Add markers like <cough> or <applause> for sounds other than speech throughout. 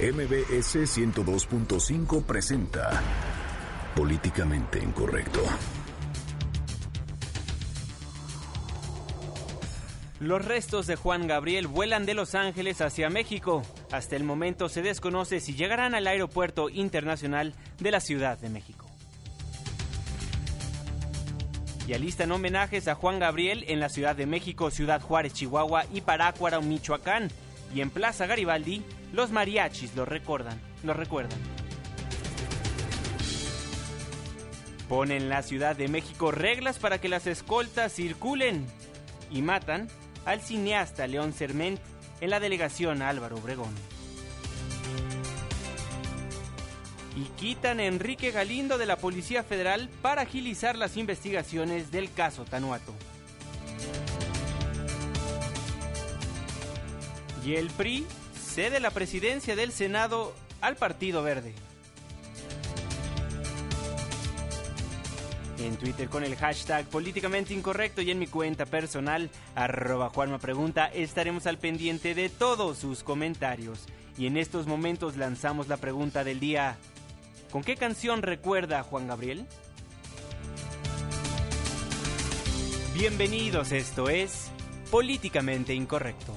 MBS 102.5 presenta Políticamente Incorrecto. Los restos de Juan Gabriel vuelan de Los Ángeles hacia México. Hasta el momento se desconoce si llegarán al aeropuerto internacional de la Ciudad de México. Y alistan homenajes a Juan Gabriel en la Ciudad de México, Ciudad Juárez, Chihuahua y Parácuaro, Michoacán. Y en Plaza Garibaldi, los mariachis lo recuerdan, lo recuerdan. Ponen en la Ciudad de México reglas para que las escoltas circulen y matan al cineasta León Serment en la delegación Álvaro Obregón. Y quitan a Enrique Galindo de la Policía Federal para agilizar las investigaciones del caso Tanuato. Y el PRI cede la presidencia del Senado al Partido Verde. En Twitter con el hashtag políticamente incorrecto y en mi cuenta personal, arroba Juanma Pregunta, estaremos al pendiente de todos sus comentarios. Y en estos momentos lanzamos la pregunta del día. ¿Con qué canción recuerda a Juan Gabriel? Bienvenidos, esto es Políticamente Incorrecto.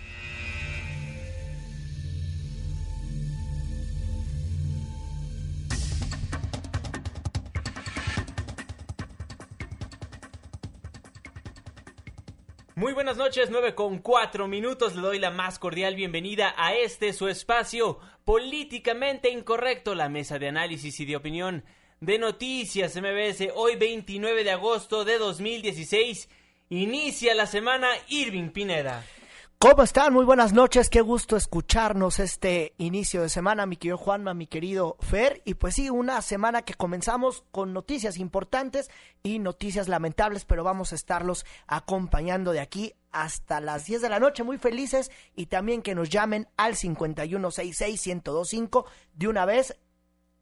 Noches, 9 con 4 minutos. Le doy la más cordial bienvenida a este su espacio políticamente incorrecto, la mesa de análisis y de opinión de Noticias MBS. Hoy 29 de agosto de 2016 inicia la semana Irving Pineda. ¿Cómo están? Muy buenas noches, qué gusto escucharnos este inicio de semana, mi querido Juanma, mi querido Fer. Y pues sí, una semana que comenzamos con noticias importantes y noticias lamentables, pero vamos a estarlos acompañando de aquí hasta las 10 de la noche, muy felices. Y también que nos llamen al 5166-1025 de una vez.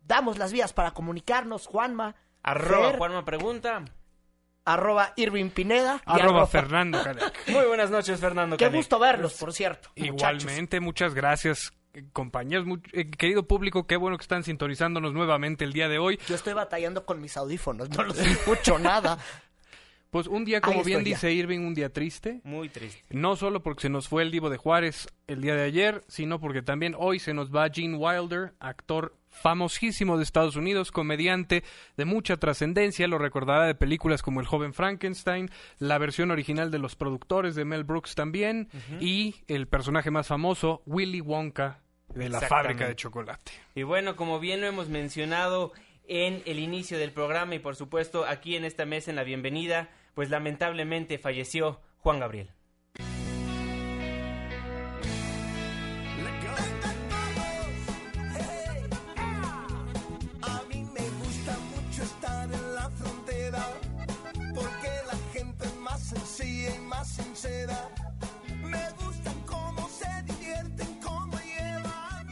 Damos las vías para comunicarnos, Juanma. Arroba Fer, Juanma Pregunta. Arroba Irving Pineda. Arroba Fernando <laughs> Canek. Muy buenas noches, Fernando. Qué gusto verlos, por cierto. muchachos. Igualmente, muchas gracias, eh, compañeros. Eh, querido público, qué bueno que están sintonizándonos nuevamente el día de hoy. Yo estoy batallando con mis audífonos, no los escucho <laughs> nada. Pues un día, como bien ya. dice Irving, un día triste. Muy triste. No solo porque se nos fue el Divo de Juárez el día de ayer, sino porque también hoy se nos va Gene Wilder, actor famosísimo de Estados Unidos, comediante de mucha trascendencia, lo recordará de películas como El joven Frankenstein, la versión original de los productores de Mel Brooks también, y el personaje más famoso, Willy Wonka, de la fábrica de chocolate. Y bueno, como bien lo hemos mencionado en el inicio del programa y por supuesto aquí en esta mesa en la bienvenida, pues lamentablemente falleció Juan Gabriel.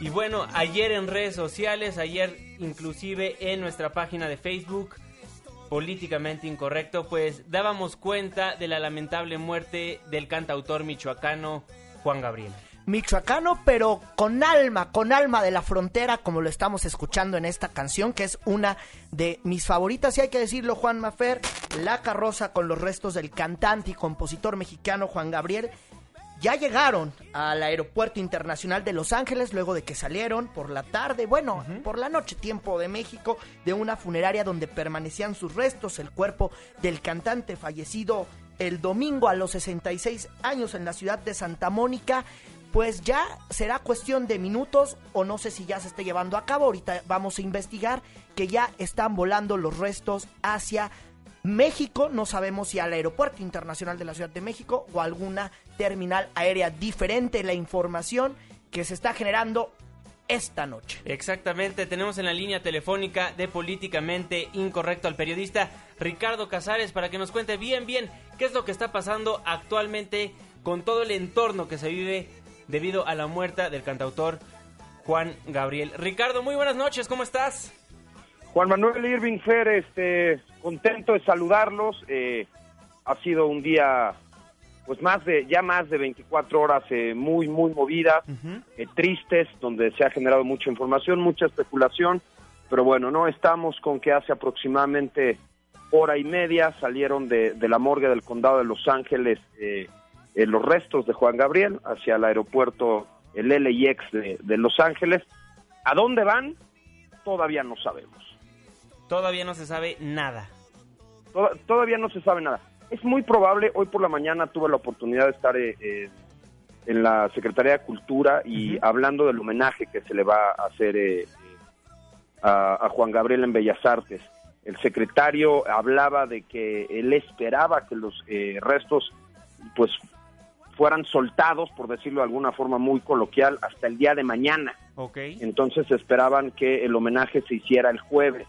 Y bueno, ayer en redes sociales, ayer inclusive en nuestra página de Facebook, políticamente incorrecto, pues dábamos cuenta de la lamentable muerte del cantautor michoacano Juan Gabriel. Michoacano, pero con alma, con alma de la frontera, como lo estamos escuchando en esta canción, que es una de mis favoritas, y hay que decirlo, Juan Mafer, La carroza con los restos del cantante y compositor mexicano Juan Gabriel, ya llegaron al aeropuerto internacional de Los Ángeles luego de que salieron por la tarde, bueno, por la noche, tiempo de México, de una funeraria donde permanecían sus restos, el cuerpo del cantante fallecido el domingo a los 66 años en la ciudad de Santa Mónica. Pues ya será cuestión de minutos o no sé si ya se esté llevando a cabo. Ahorita vamos a investigar que ya están volando los restos hacia México. No sabemos si al aeropuerto internacional de la Ciudad de México o alguna terminal aérea diferente. La información que se está generando esta noche. Exactamente, tenemos en la línea telefónica de Políticamente Incorrecto al periodista Ricardo Casares para que nos cuente bien, bien qué es lo que está pasando actualmente con todo el entorno que se vive debido a la muerte del cantautor Juan Gabriel. Ricardo, muy buenas noches, ¿cómo estás? Juan Manuel Irving Fer, este, contento de saludarlos. Eh, ha sido un día, pues más de, ya más de 24 horas eh, muy, muy movidas, eh, tristes, donde se ha generado mucha información, mucha especulación. Pero bueno, no estamos con que hace aproximadamente hora y media salieron de, de la morgue del condado de Los Ángeles eh, eh, los restos de Juan Gabriel hacia el aeropuerto, el LIX de, de Los Ángeles. ¿A dónde van? Todavía no sabemos. Todavía no se sabe nada. Toda- todavía no se sabe nada. Es muy probable, hoy por la mañana tuve la oportunidad de estar eh, eh, en la Secretaría de Cultura y hablando del homenaje que se le va a hacer eh, a, a Juan Gabriel en Bellas Artes. El secretario hablaba de que él esperaba que los eh, restos pues fueran soltados, por decirlo de alguna forma muy coloquial, hasta el día de mañana. Ok. Entonces esperaban que el homenaje se hiciera el jueves.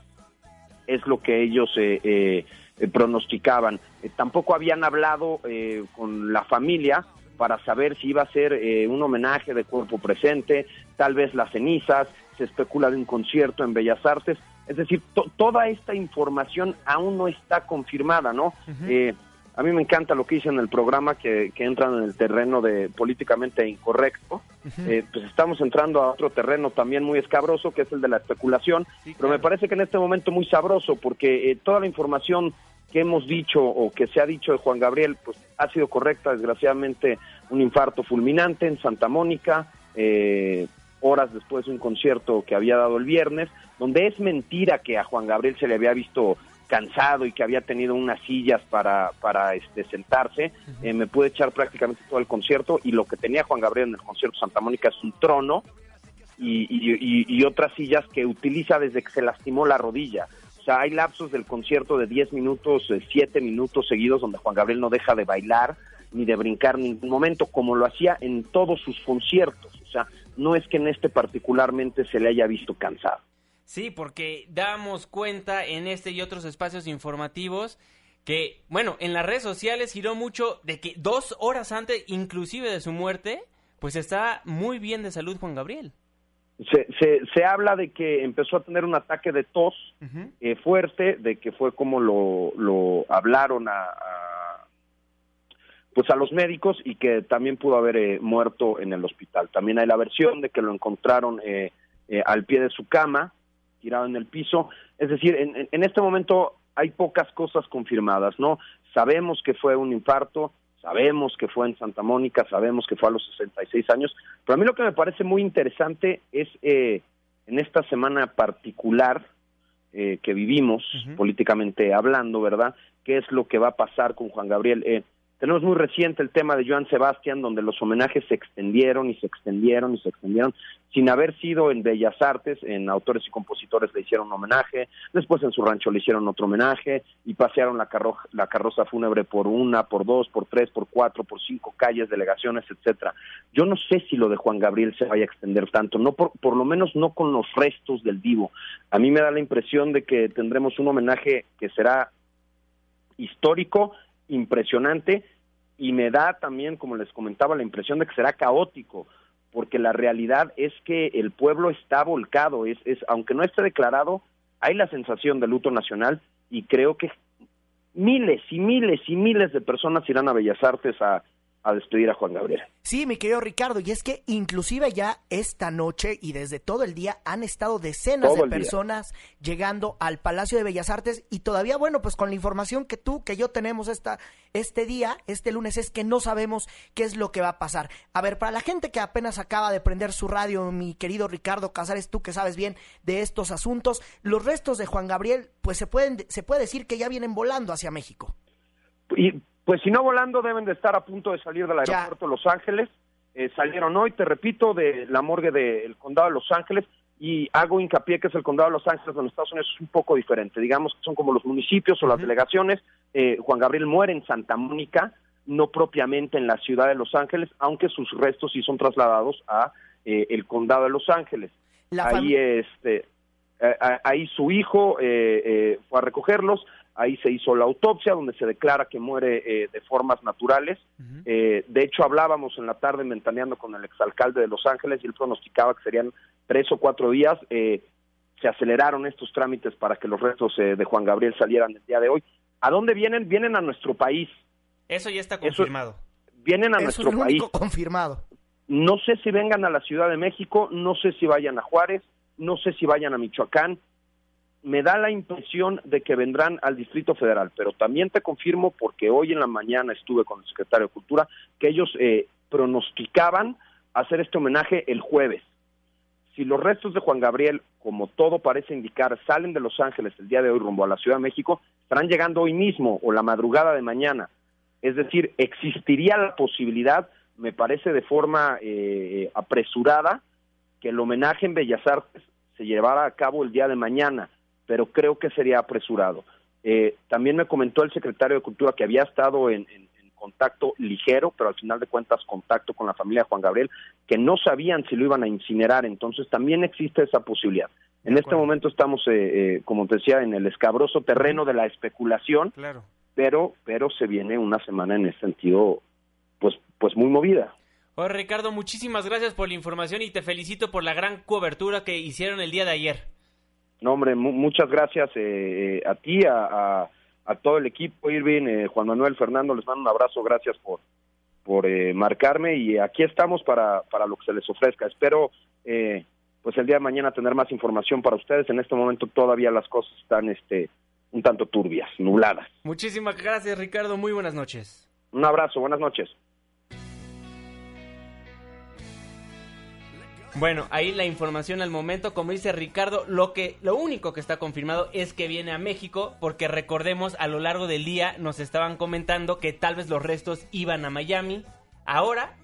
Es lo que ellos eh, eh, pronosticaban. Eh, tampoco habían hablado eh, con la familia para saber si iba a ser eh, un homenaje de cuerpo presente, tal vez las cenizas, se especula de un concierto en Bellas Artes. Es decir, to- toda esta información aún no está confirmada, ¿no? Eh, a mí me encanta lo que hice en el programa, que, que entran en el terreno de políticamente incorrecto. Eh, pues estamos entrando a otro terreno también muy escabroso, que es el de la especulación, Sí, pero me parece que en este momento muy sabroso, porque eh, toda la información que hemos dicho o que se ha dicho de Juan Gabriel, pues ha sido correcta, desgraciadamente un infarto fulminante en Santa Mónica, eh, horas después de un concierto que había dado el viernes, donde es mentira que a Juan Gabriel se le había visto cansado y que había tenido unas sillas para, para este, sentarse, eh, me pude echar prácticamente todo el concierto y lo que tenía Juan Gabriel en el concierto Santa Mónica es un trono y, y- y- y otras sillas que utiliza desde que se lastimó la rodilla. O sea, hay lapsos del concierto de 10 minutos, 7 minutos seguidos donde Juan Gabriel no deja de bailar ni de brincar en ningún momento, como lo hacía en todos sus conciertos. O sea, no es que en este particularmente se le haya visto cansado. Sí, porque damos cuenta en este y otros espacios informativos que, bueno, en las redes sociales giró mucho de que dos horas antes, inclusive de su muerte, pues está muy bien de salud Juan Gabriel. Se, se, se habla de que empezó a tener un ataque de tos eh, fuerte, de que fue como lo, lo hablaron a, a- pues a los médicos y que también pudo haber eh, muerto en el hospital. También hay la versión de que lo encontraron eh, eh, al pie de su cama, tirado en el piso. Es decir, en, en- este momento hay pocas cosas confirmadas, ¿no? Sabemos que fue un infarto, sabemos que fue en Santa Mónica, sabemos que fue a los 66 años, pero a mí lo que me parece muy interesante es eh, en esta semana particular eh, que vivimos, políticamente hablando, ¿verdad? ¿Qué es lo que va a pasar con Juan Gabriel? Eh, tenemos muy reciente el tema de Joan Sebastián, donde los homenajes se extendieron y se extendieron y se extendieron, sin haber sido en Bellas Artes, en autores y compositores le hicieron un homenaje, después en su rancho le hicieron otro homenaje y pasearon la, carro- la carroza fúnebre por una, por dos, por tres, por cuatro, por cinco calles, delegaciones, etcétera. Yo no sé si lo de Juan Gabriel se vaya a extender tanto, no por, por lo menos no con los restos del vivo. A mí me da la impresión de que tendremos un homenaje que será histórico, impresionante, y me da también, como les comentaba, la impresión de que será caótico, porque la realidad es que el pueblo está volcado, es, es aunque no esté declarado, hay la sensación de luto nacional y creo que miles y miles y miles de personas irán a Bellas Artes a, a despedir a Juan Gabriel. Sí, mi querido Ricardo, y es que inclusive ya esta noche y desde todo el día han estado decenas Todo de día. personas llegando al Palacio de Bellas Artes y todavía, bueno, pues con la información que tú, que yo tenemos esta, este día, este lunes, es que no sabemos qué es lo que va a pasar. A ver, para la gente que apenas acaba de prender su radio, mi querido Ricardo Casares, tú que sabes bien de estos asuntos, los restos de Juan Gabriel, pues se pueden, se puede decir que ya vienen volando hacia México. Y pues si no volando deben de estar a punto de salir del aeropuerto de Los Ángeles. Eh, salieron hoy, te repito, de la morgue del condado de Los Ángeles y hago hincapié que es el condado de Los Ángeles donde Estados Unidos es un poco diferente. Digamos que son como los municipios o las delegaciones. Eh, Juan Gabriel muere en Santa Mónica, no propiamente en la ciudad de Los Ángeles, aunque sus restos sí son trasladados a eh, el condado de Los Ángeles. La ahí este ahí su hijo eh, eh, fue a recogerlos ahí se hizo la autopsia donde se declara que muere eh, de formas naturales. Eh, de hecho hablábamos en la tarde ventaneando con el exalcalde de Los Ángeles y él pronosticaba que serían tres o cuatro días eh, se aceleraron estos trámites para que los restos eh, de Juan Gabriel salieran el día de hoy ¿a dónde vienen? vienen a nuestro país Eso ya está confirmado. vienen a Eso nuestro es lo país único confirmado. no sé si vengan a la Ciudad de México, no sé si vayan a Juárez, no sé si vayan a Michoacán. Me da la impresión de que vendrán al Distrito Federal, pero también te confirmo, porque hoy en la mañana estuve con el secretario de Cultura, que ellos eh, pronosticaban hacer este homenaje el jueves. Si los restos de Juan Gabriel, como todo parece indicar, salen de Los Ángeles el día de hoy rumbo a la Ciudad de México, estarán llegando hoy mismo o la madrugada de mañana. Es decir, existiría la posibilidad, me parece de forma eh, apresurada, que el homenaje en Bellas Artes se llevara a cabo el día de mañana, pero creo que sería apresurado. Eh, también me comentó el secretario de Cultura que había estado en, en- en contacto ligero, pero al final de cuentas contacto con la familia de Juan Gabriel, que no sabían si lo iban a incinerar, entonces también existe esa posibilidad. En este momento estamos, eh, eh, como te decía, en el escabroso terreno de la especulación, Claro. pero pero se viene una semana en ese sentido pues pues muy movida Oye, Ricardo, muchísimas gracias por la información y te felicito por la gran cobertura que hicieron el día de ayer. no hombre mu- muchas gracias eh, eh, a ti a, a, a todo el equipo Irving eh, Juan Manuel Fernando les mando un abrazo gracias por por eh, marcarme y aquí estamos para para lo que se les ofrezca espero eh, pues el día de mañana tener más información para ustedes en este momento todavía las cosas están este un tanto turbias nubladas Muchísimas gracias, Ricardo. Muy buenas noches. un abrazo buenas noches Bueno, ahí la información al momento, como dice Ricardo, lo que lo único que está confirmado es que viene a México, porque recordemos a lo largo del día nos estaban comentando que tal vez los restos iban a Miami. Ahora,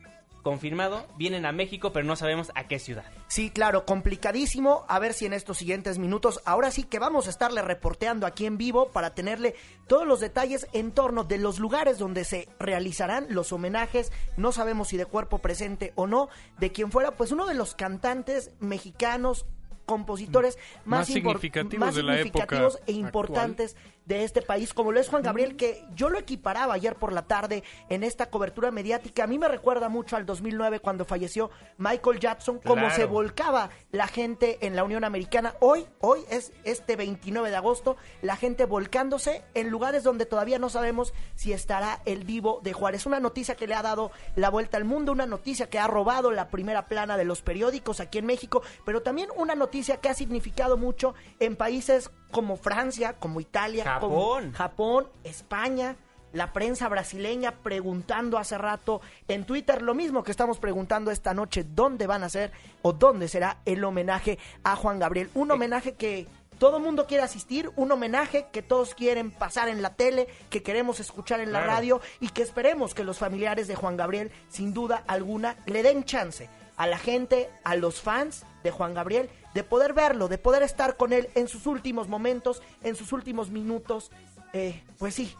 confirmado, vienen a México, pero no sabemos a qué ciudad. Sí, claro, complicadísimo. A ver si en estos siguientes minutos, ahora sí que vamos a estarle reporteando aquí en vivo para tenerle todos los detalles en torno de los lugares donde se realizarán los homenajes. No sabemos si de cuerpo presente o no, de quien fuera, pues uno de los cantantes mexicanos compositores más, Más impor- significativos más de la significativos época e importantes de este país, como lo es Juan Gabriel, que yo lo equiparaba ayer por la tarde en esta cobertura mediática. A mí me recuerda mucho al 2009 cuando falleció Michael Jackson, como Claro. se volcaba la gente en la Unión Americana. Hoy, hoy es este 29 de agosto, la gente volcándose en lugares donde todavía no sabemos si estará el vivo de Juárez. Una noticia que le ha dado la vuelta al mundo, una noticia que ha robado la primera plana de los periódicos aquí en México, pero también una noticia que ha significado mucho en países como Francia, como Italia, Japón. Japón, España, la prensa brasileña preguntando hace rato en Twitter lo mismo que estamos preguntando esta noche, dónde van a ser o dónde será el homenaje a Juan Gabriel. Un homenaje que todo el mundo quiere asistir, un homenaje que todos quieren pasar en la tele, que queremos escuchar en la Claro. radio y que esperemos que los familiares de Juan Gabriel, sin duda alguna, le den chance a la gente, a los fans de Juan Gabriel, de poder verlo, de poder estar con él en sus últimos momentos, en sus últimos minutos. Eh, pues sí,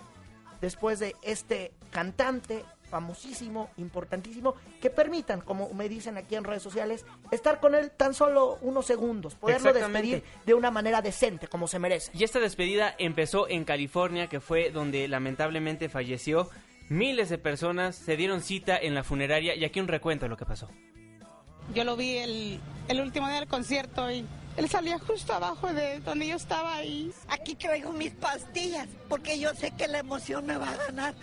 después de este cantante famosísimo, importantísimo, que permitan, como me dicen aquí en redes sociales, estar con él tan solo unos segundos, poderlo despedir de una manera decente, como se merece. Y esta despedida empezó en California, que fue donde lamentablemente falleció. Miles de personas se dieron cita en la funeraria y aquí un recuento de lo que pasó. Yo lo vi el, el último día del concierto y él salía justo abajo de donde yo estaba y Aquí traigo mis pastillas porque yo sé que la emoción me va a ganar.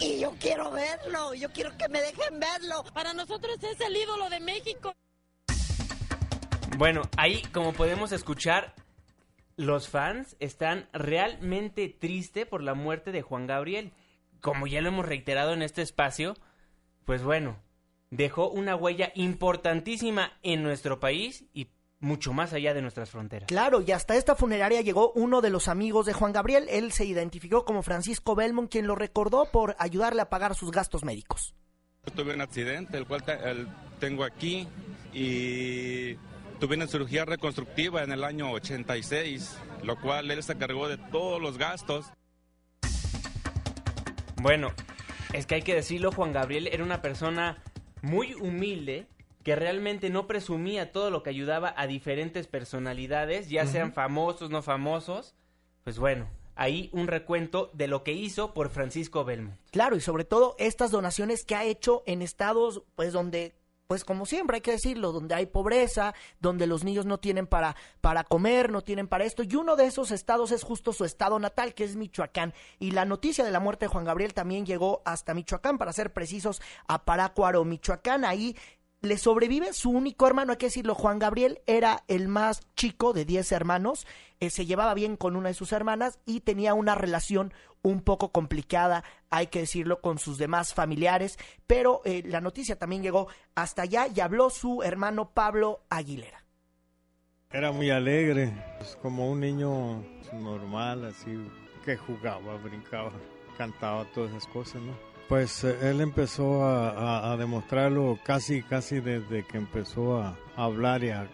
Y yo quiero verlo, yo quiero que me dejen verlo. Para nosotros es el ídolo de México. Bueno, ahí como podemos escuchar, los fans están realmente tristes por la muerte de Juan Gabriel. Como ya lo hemos reiterado en este espacio, pues bueno, dejó una huella importantísima en nuestro país y mucho más allá de nuestras fronteras. Claro, y hasta esta funeraria llegó uno de los amigos de Juan Gabriel. Él se identificó como Francisco Belmont, quien lo recordó por ayudarle a pagar sus gastos médicos. Tuve un accidente, el cual te- el- tengo aquí, y tuve una cirugía reconstructiva en el año 86, lo cual él se cargó de todos los gastos. Bueno, es que hay que decirlo, Juan Gabriel era una persona muy humilde, que realmente no presumía todo lo que ayudaba a diferentes personalidades, ya sean famosos, no famosos, pues bueno, ahí un recuento de lo que hizo por Francisco Belmont. Claro, y sobre todo estas donaciones que ha hecho en estados, pues donde pues como siempre hay que decirlo, donde hay pobreza, donde los niños no tienen para, para comer, no tienen para esto, y uno de esos estados es justo su estado natal, que es Michoacán. Y la noticia de la muerte de Juan Gabriel también llegó hasta Michoacán, para ser precisos, a Parácuaro, Michoacán. Ahí le sobrevive su único hermano, hay que decirlo, Juan Gabriel era el más chico de 10 hermanos, eh, se llevaba bien con una de sus hermanas y tenía una relación un poco complicada, hay que decirlo, con sus demás familiares, pero eh, la noticia también llegó hasta allá y habló su hermano Pablo Aguilera. Era muy alegre, pues, como un niño normal, así, que jugaba, brincaba, cantaba, todas esas cosas, ¿no? Pues eh, él empezó a, demostrarlo casi, casi desde que empezó a, hablar y a,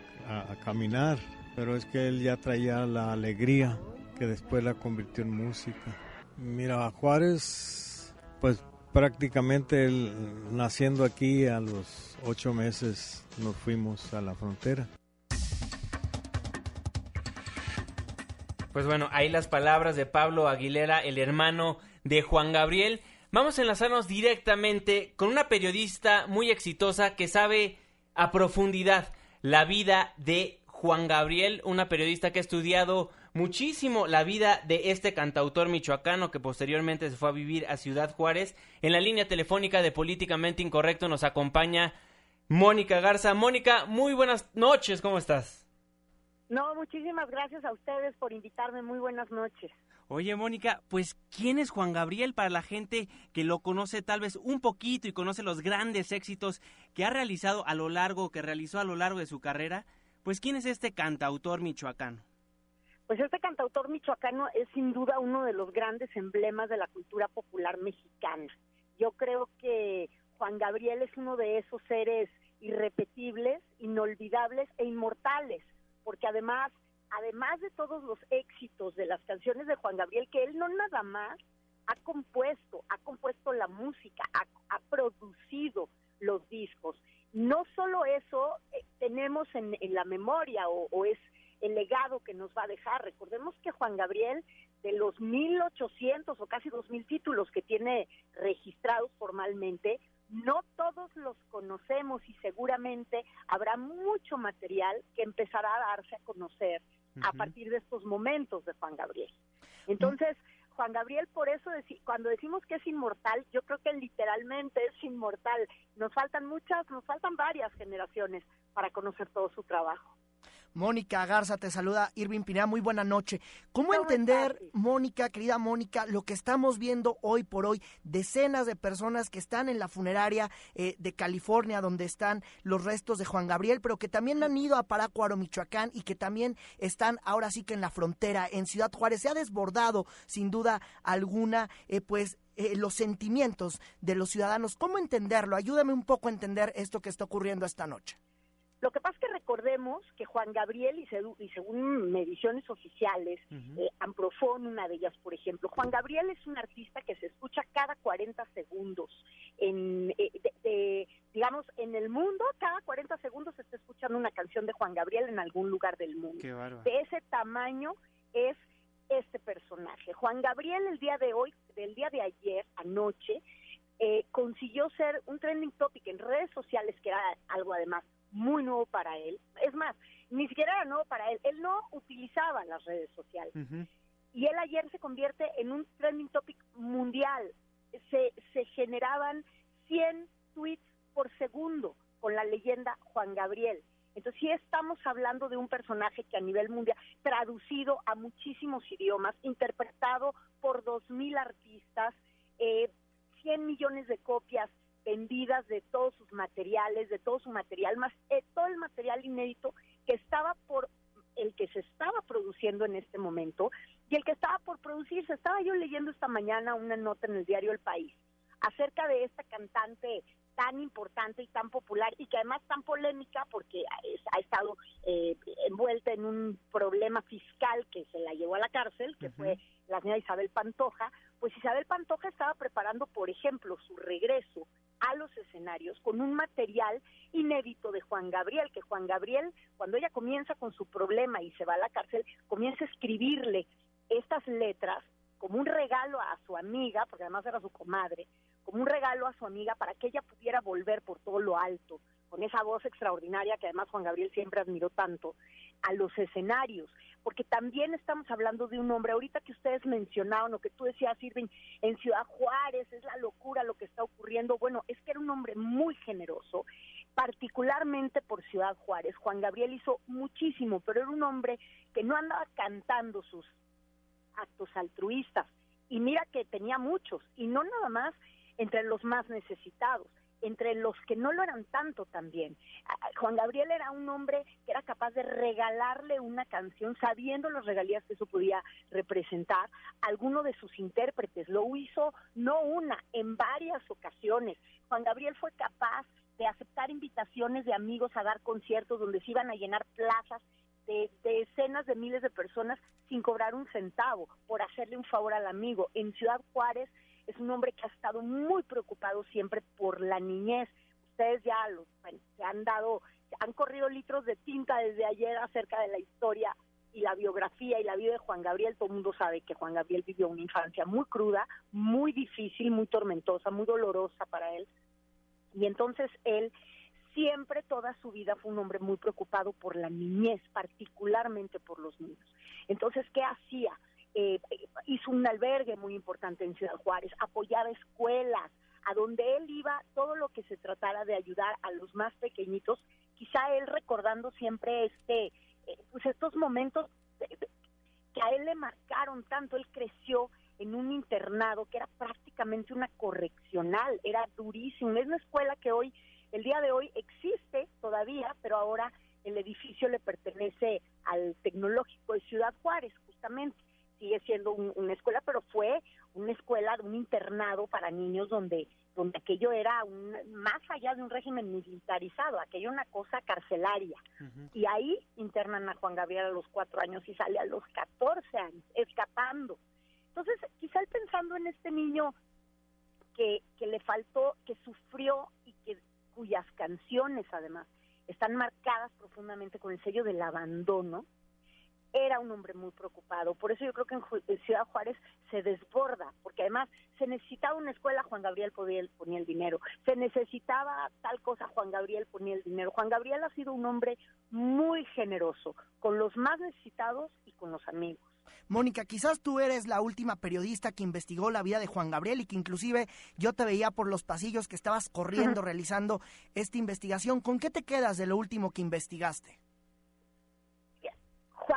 caminar, pero es que él ya traía la alegría que después la convirtió en música. Mira, Juárez, pues prácticamente él, naciendo aquí a los ocho meses nos fuimos a la frontera. Pues bueno, ahí las palabras de Pablo Aguilera, el hermano de Juan Gabriel. Vamos a enlazarnos directamente con una periodista muy exitosa que sabe a profundidad la vida de Juan Gabriel, una periodista que ha estudiado muchísimo la vida de este cantautor michoacano que posteriormente se fue a vivir a Ciudad Juárez. En la línea telefónica de Políticamente Incorrecto nos acompaña Mónica Garza. Mónica, muy buenas noches, ¿cómo estás? No, muchísimas gracias a ustedes por invitarme. Muy buenas noches. Oye, Mónica, pues ¿quién es Juan Gabriel para la gente que lo conoce tal vez un poquito y conoce los grandes éxitos que ha realizado a lo largo, que realizó a lo largo de su carrera? Pues ¿quién es este cantautor michoacano? Pues este cantautor michoacano es sin duda uno de los grandes emblemas de la cultura popular mexicana. Yo creo que Juan Gabriel es uno de esos seres irrepetibles, inolvidables e inmortales, porque además además de todos los éxitos de las canciones de Juan Gabriel, que él no nada más ha compuesto, ha compuesto la música, ha, producido los discos. No solo eso eh, tenemos en, la memoria o, o, es el legado que nos va a dejar. Recordemos que Juan Gabriel, de los 1.800 o casi 2.000 títulos que tiene registrados formalmente, no todos los conocemos y seguramente habrá mucho material que empezará a darse a conocer a partir de estos momentos de Juan Gabriel. Entonces, Juan Gabriel, por eso cuando decimos que es inmortal, yo creo que literalmente es inmortal. Nos faltan muchas, nos faltan varias generaciones para conocer todo su trabajo. Mónica Garza te saluda, Irving Pineda, muy buena noche. ¿Cómo entender, Mónica, querida Mónica, lo que estamos viendo hoy por hoy? Decenas de personas que están en la funeraria eh, de California, donde están los restos de Juan Gabriel, pero que también han ido a Parácuaro, Michoacán, y que también están ahora sí que en la frontera, en Ciudad Juárez. Se ha desbordado, sin duda alguna, eh, pues eh, los sentimientos de los ciudadanos. ¿Cómo entenderlo? Ayúdame un poco a entender esto que está ocurriendo esta noche. Lo que pasa es que recordemos que Juan Gabriel, y, según mediciones oficiales, eh, Amprofón, una de ellas, por ejemplo, Juan Gabriel es un artista que se escucha cada 40 segundos. En, eh, digamos, en el mundo, cada 40 segundos se está escuchando una canción de Juan Gabriel en algún lugar del mundo. de ese tamaño es este personaje. Juan Gabriel el día de hoy, del día de ayer, anoche, eh, consiguió ser un trending topic en redes sociales, que era algo además muy nuevo para él. Es más, ni siquiera era nuevo para él. Él no utilizaba las redes sociales. Y él ayer se convierte en un trending topic mundial. Se, se generaban 100 tweets por segundo con la leyenda Juan Gabriel. Entonces sí estamos hablando de un personaje que a nivel mundial, traducido a muchísimos idiomas, interpretado por 2.000 artistas, eh, 100 millones de copias vendidas de todos sus materiales, de todo su material, más eh, todo el material inédito que estaba por el que se estaba produciendo en este momento y el que estaba por producirse. Estaba yo leyendo esta mañana una nota en el diario El País acerca de esta cantante tan importante y tan popular y que además tan polémica porque ha, estado eh, envuelta en un problema fiscal que se la llevó a la cárcel, que fue la señora Isabel Pantoja, pues Isabel Pantoja estaba preparando, por ejemplo, su regreso a los escenarios con un material inédito de Juan Gabriel, que Juan Gabriel, cuando ella comienza con su problema y se va a la cárcel, comienza a escribirle estas letras como un regalo a su amiga, porque además era su comadre, como un regalo a su amiga para que ella pudiera volver por todo lo alto, con esa voz extraordinaria que además Juan Gabriel siempre admiró tanto, a los escenarios, porque también estamos hablando de un hombre, ahorita que ustedes mencionaron, o que tú decías, Irving, en Ciudad Juárez, es la locura lo que está ocurriendo, bueno, es que era un hombre muy generoso, particularmente por Ciudad Juárez. Juan Gabriel hizo muchísimo, pero era un hombre que no andaba cantando sus actos altruistas. Y mira que tenía muchos, y no nada más entre los más necesitados, entre los que no lo eran tanto también. Juan Gabriel era un hombre que era capaz de regalarle una canción sabiendo las regalías que eso podía representar alguno de sus intérpretes. Lo hizo no una, en varias ocasiones. Juan Gabriel fue capaz de aceptar invitaciones de amigos a dar conciertos donde se iban a llenar plazas de, decenas de miles de personas sin cobrar un centavo por hacerle un favor al amigo. En Ciudad Juárez es un hombre que ha estado muy preocupado siempre por la niñez. Ustedes ya lo, se han dado, han corrido litros de tinta desde ayer acerca de la historia y la biografía y la vida de Juan Gabriel. Todo el mundo sabe que Juan Gabriel vivió una infancia muy cruda, muy difícil, muy tormentosa, muy dolorosa para él. Y entonces él siempre toda su vida fue un hombre muy preocupado por la niñez, particularmente por los niños. Entonces, ¿qué hacía? Eh, hizo un albergue muy importante en Ciudad Juárez, apoyaba escuelas, a donde él iba, todo lo que se tratara de ayudar a los más pequeñitos, quizá él recordando siempre este, eh, pues estos momentos que a él le marcaron tanto, él creció en un internado que era prácticamente una correccional, era durísimo, es una escuela que hoy, el día de hoy existe todavía, pero ahora el edificio le pertenece al tecnológico de Ciudad Juárez, justamente sigue siendo una escuela, pero fue una escuela, un internado para niños donde donde aquello era un, más allá de un régimen militarizado, aquello una cosa carcelaria. Y ahí internan a Juan Gabriel a los cuatro años y sale a los catorce años, escapando. Entonces, quizá él pensando en este niño que, que le faltó, que sufrió y que cuyas canciones además están marcadas profundamente con el sello del abandono, era un hombre muy preocupado. Por eso yo creo que en, Ciudad Juárez se desborda, porque además se necesitaba una escuela, Juan Gabriel ponía el dinero. Se necesitaba tal cosa, Juan Gabriel ponía el dinero. Juan Gabriel ha sido un hombre muy generoso con los más necesitados y con los amigos. Mónica, quizás tú eres la última periodista que investigó la vida de Juan Gabriel y que inclusive yo te veía por los pasillos que estabas corriendo realizando esta investigación. ¿Con qué te quedas de lo último que investigaste?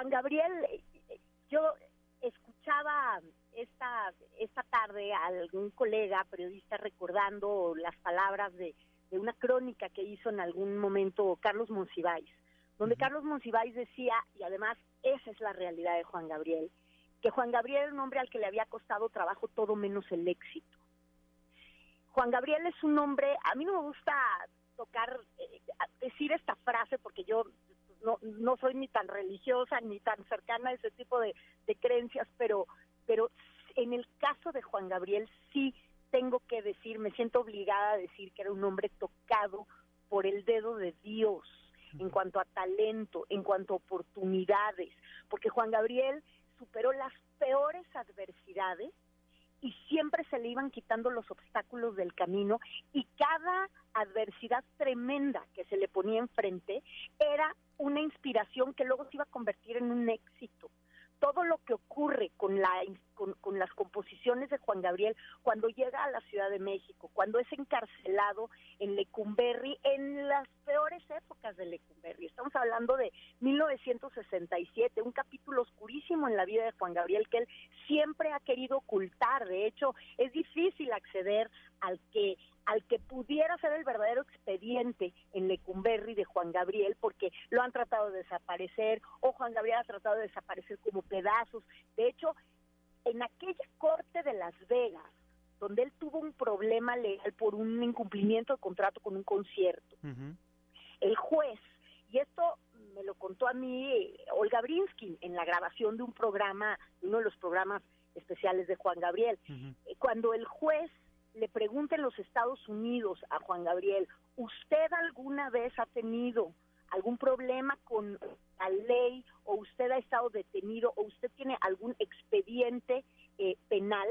Juan Gabriel, yo escuchaba esta, esta tarde a algún colega periodista recordando las palabras de, una crónica que hizo en algún momento Carlos Monsiváis, donde Carlos Monsiváis decía, y además esa es la realidad de Juan Gabriel, que Juan Gabriel era un hombre al que le había costado trabajo todo menos el éxito. Juan Gabriel es un hombre, a mí no me gusta tocar, eh, decir esta frase porque yo no, no soy ni tan religiosa ni tan cercana a ese tipo de, creencias, pero, pero en el caso de Juan Gabriel sí tengo que decir, me siento obligada a decir que era un hombre tocado por el dedo de Dios en cuanto a talento, en cuanto a oportunidades, porque Juan Gabriel superó las peores adversidades y siempre se le iban quitando los obstáculos del camino y cada adversidad tremenda que se le ponía enfrente era una inspiración que luego se iba a convertir en un éxito. Todo lo que ocurre con, la, con, las composiciones de Juan Gabriel cuando llega a la Ciudad de México, cuando es encarcelado en Lecumberri, en las peores épocas de Lecumberri. Estamos hablando de 1967, un capítulo oscurísimo en la vida de Juan Gabriel que él siempre ha querido ocultar. De hecho, es difícil acceder al que al que pudiera ser el verdadero expediente en Lecumberri de Juan Gabriel, porque lo han tratado de desaparecer, o Juan Gabriel ha tratado de desaparecer como pedazos. De hecho, en aquella corte de Las Vegas, donde él tuvo un problema legal por un incumplimiento de contrato con un concierto, el juez, y esto me lo contó a mí Olga Brinsky en la grabación de un programa, uno de los programas especiales de Juan Gabriel, eh, cuando el juez le pregunte en los Estados Unidos a Juan Gabriel, ¿usted alguna vez ha tenido algún problema con la ley usted ha estado detenido o usted tiene algún expediente eh, penal?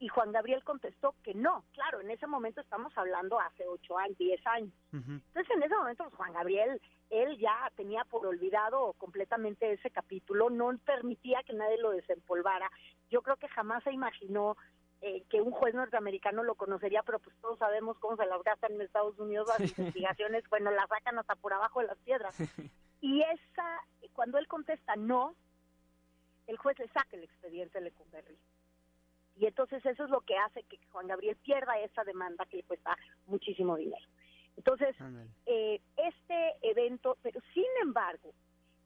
Y Juan Gabriel contestó que no. Claro, en ese momento estamos hablando hace ocho años, diez años. Entonces, en ese momento, pues, Juan Gabriel, él ya tenía por olvidado completamente ese capítulo, no permitía que nadie lo desempolvara. Yo creo que jamás se imaginó eh, que un juez norteamericano lo conocería, pero pues todos sabemos cómo se las gastan en Estados Unidos las investigaciones, bueno, las sacan hasta por abajo de las piedras. <laughs> Y esa, cuando él contesta no, el juez le saca el expediente de Lecumberri. Y entonces eso es lo que hace que Juan Gabriel pierda esa demanda que le cuesta muchísimo dinero. Entonces, eh, este evento, pero sin embargo,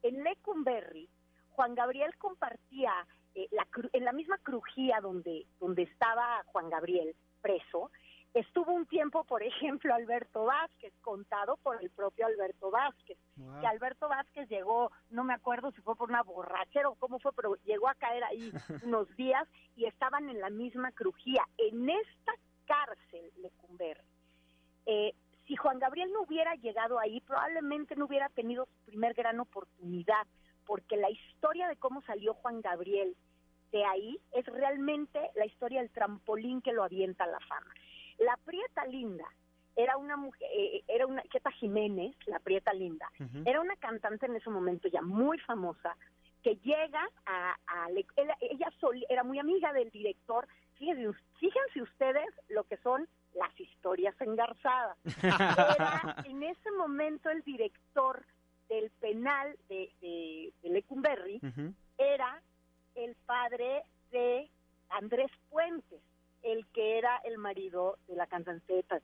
en Lecumberri, Juan Gabriel compartía eh, la, en la misma crujía donde, donde estaba Juan Gabriel preso, estuvo un tiempo, por ejemplo, Alberto Vázquez, contado por el propio Alberto Vázquez, que Alberto Vázquez llegó, no me acuerdo si fue por una borrachera o cómo fue, pero llegó a caer ahí <laughs> unos días y estaban en la misma crujía. En esta cárcel, Lecumberri, eh, si Juan Gabriel no hubiera llegado ahí, probablemente no hubiera tenido su primer gran oportunidad, porque la historia de cómo salió Juan Gabriel de ahí es realmente la historia del trampolín que lo avienta a la fama. La Prieta Linda era una mujer, eh, era una, Queta Jiménez, la Prieta Linda, era una cantante en ese momento ya muy famosa, que llega a, a le- ella, sol- era muy amiga del director, fíjense, fíjense ustedes lo que son las historias engarzadas. <laughs> Era en ese momento el director del penal de, de, de Lecumberri, era el padre de Andrés Puentes, el que era el marido de la cantante Ta-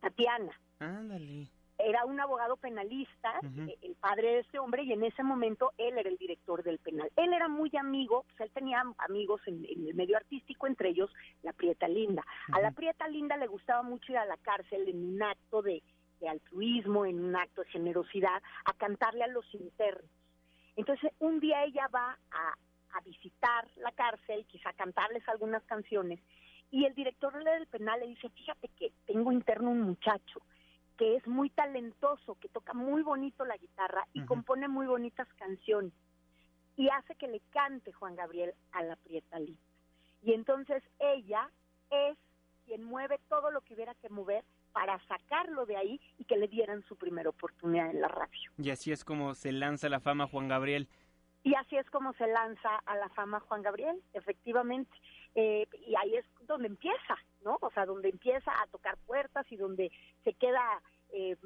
Tatiana. Ándale. Era un abogado penalista, eh, el padre de este hombre, y en ese momento él era el director del penal. Él era muy amigo, pues él tenía amigos en, en el medio artístico, entre ellos la Prieta Linda. A la Prieta Linda le gustaba mucho ir a la cárcel en un acto de, de altruismo, en un acto de generosidad, a cantarle a los internos. Entonces, un día ella va a, a visitar la cárcel, quizá cantarles algunas canciones, y el director del penal le dice, fíjate que tengo interno un muchacho que es muy talentoso, que toca muy bonito la guitarra y compone muy bonitas canciones. Y hace que le cante Juan Gabriel a la Prieta Linda. Y entonces ella es quien mueve todo lo que hubiera que mover para sacarlo de ahí y que le dieran su primera oportunidad en la radio. Y así es como se lanza la fama Juan Gabriel. Y así es como se lanza a la fama Juan Gabriel, efectivamente. Eh, y ahí es donde empieza, ¿no? O sea, donde empieza a tocar puertas y donde se queda, eh,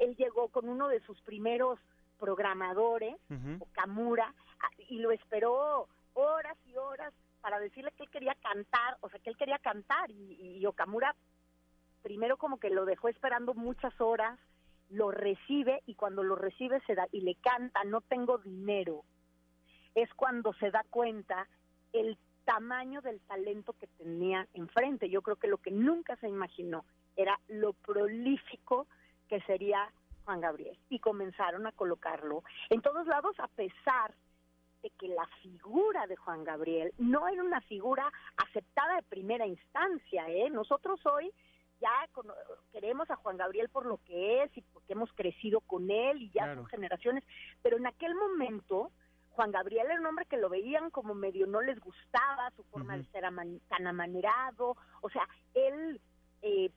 él llegó con uno de sus primeros programadores, Okamura, a- y lo esperó horas y horas para decirle que él quería cantar, o sea, que él quería cantar, y, y Okamura primero como que lo dejó esperando muchas horas, lo recibe y cuando lo recibe se da y le canta, no tengo dinero, es cuando se da cuenta el tamaño del talento que tenía enfrente. Yo creo que lo que nunca se imaginó era lo prolífico que sería Juan Gabriel. Y comenzaron a colocarlo en todos lados a pesar de que la figura de Juan Gabriel no era una figura aceptada de primera instancia. ¿eh? Nosotros hoy ya queremos a Juan Gabriel por lo que es y porque hemos crecido con él y ya Claro. son generaciones, pero en aquel momento Juan Gabriel era un hombre que lo veían como medio no les gustaba su forma de ser aman- tan amanerado, o sea, él eh,